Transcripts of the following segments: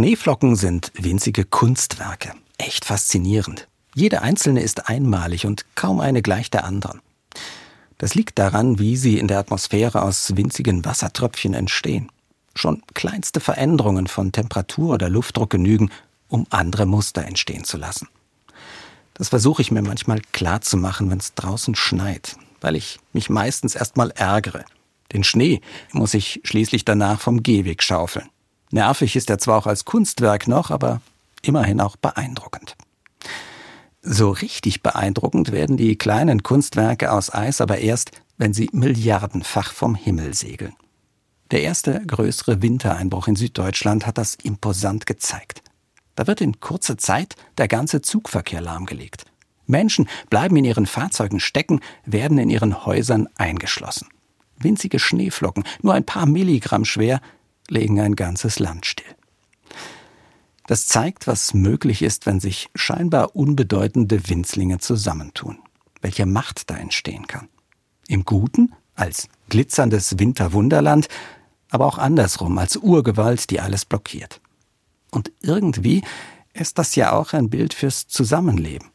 Schneeflocken sind winzige Kunstwerke. Echt faszinierend. Jede einzelne ist einmalig und kaum eine gleich der anderen. Das liegt daran, wie sie in der Atmosphäre aus winzigen Wassertröpfchen entstehen. Schon kleinste Veränderungen von Temperatur oder Luftdruck genügen, um andere Muster entstehen zu lassen. Das versuche ich mir manchmal klar zu machen, wenn es draußen schneit, weil ich mich meistens erstmal ärgere. Den Schnee muss ich schließlich danach vom Gehweg schaufeln. Nervig ist er zwar auch als Kunstwerk noch, aber immerhin auch beeindruckend. So richtig beeindruckend werden die kleinen Kunstwerke aus Eis aber erst, wenn sie milliardenfach vom Himmel segeln. Der erste größere Wintereinbruch in Süddeutschland hat das imposant gezeigt. Da wird in kurzer Zeit der ganze Zugverkehr lahmgelegt. Menschen bleiben in ihren Fahrzeugen stecken, werden in ihren Häusern eingeschlossen. Winzige Schneeflocken, nur ein paar Milligramm schwer, legen ein ganzes Land still. Das zeigt, was möglich ist, wenn sich scheinbar unbedeutende Winzlinge zusammentun. Welche Macht da entstehen kann. Im Guten, als glitzerndes Winterwunderland, aber auch andersrum, als Urgewalt, die alles blockiert. Und irgendwie ist das ja auch ein Bild fürs Zusammenleben.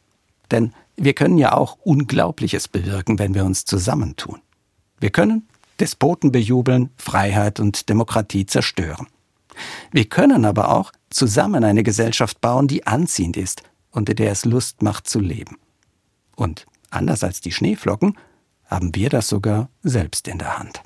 Denn wir können ja auch Unglaubliches bewirken, wenn wir uns zusammentun. Wir können Despoten bejubeln, Freiheit und Demokratie zerstören. Wir können aber auch zusammen eine Gesellschaft bauen, die anziehend ist und in der es Lust macht zu leben. Und anders als die Schneeflocken haben wir das sogar selbst in der Hand.